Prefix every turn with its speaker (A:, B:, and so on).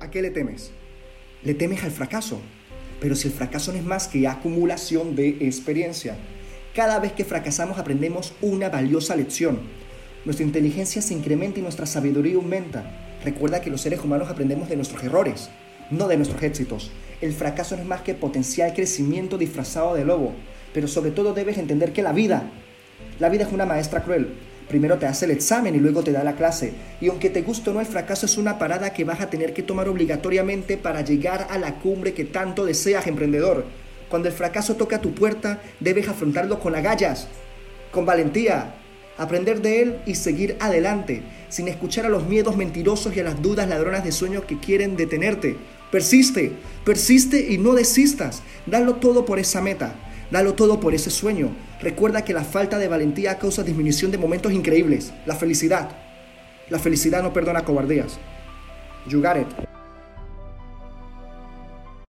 A: ¿A qué le temes? Le temes al fracaso. Pero si el fracaso no es más que acumulación de experiencia, cada vez que fracasamos aprendemos una valiosa lección. Nuestra inteligencia se incrementa y nuestra sabiduría aumenta. Recuerda que los seres humanos aprendemos de nuestros errores, no de nuestros éxitos. El fracaso no es más que potencial crecimiento disfrazado de lobo. Pero sobre todo debes entender que la vida, la vida es una maestra cruel Primero te hace el examen y luego te da la clase. Y aunque te guste o no, el fracaso es una parada que vas a tener que tomar obligatoriamente para llegar a la cumbre que tanto deseas, emprendedor. Cuando el fracaso toca tu puerta, debes afrontarlo con agallas, con valentía, aprender de él y seguir adelante, sin escuchar a los miedos mentirosos y a las dudas ladronas de sueños que quieren detenerte. Persiste, persiste y no desistas. Dalo todo por esa meta. Dalo todo por ese sueño. Recuerda que la falta de valentía causa disminución de momentos increíbles. La felicidad. La felicidad no perdona cobardías. You got it.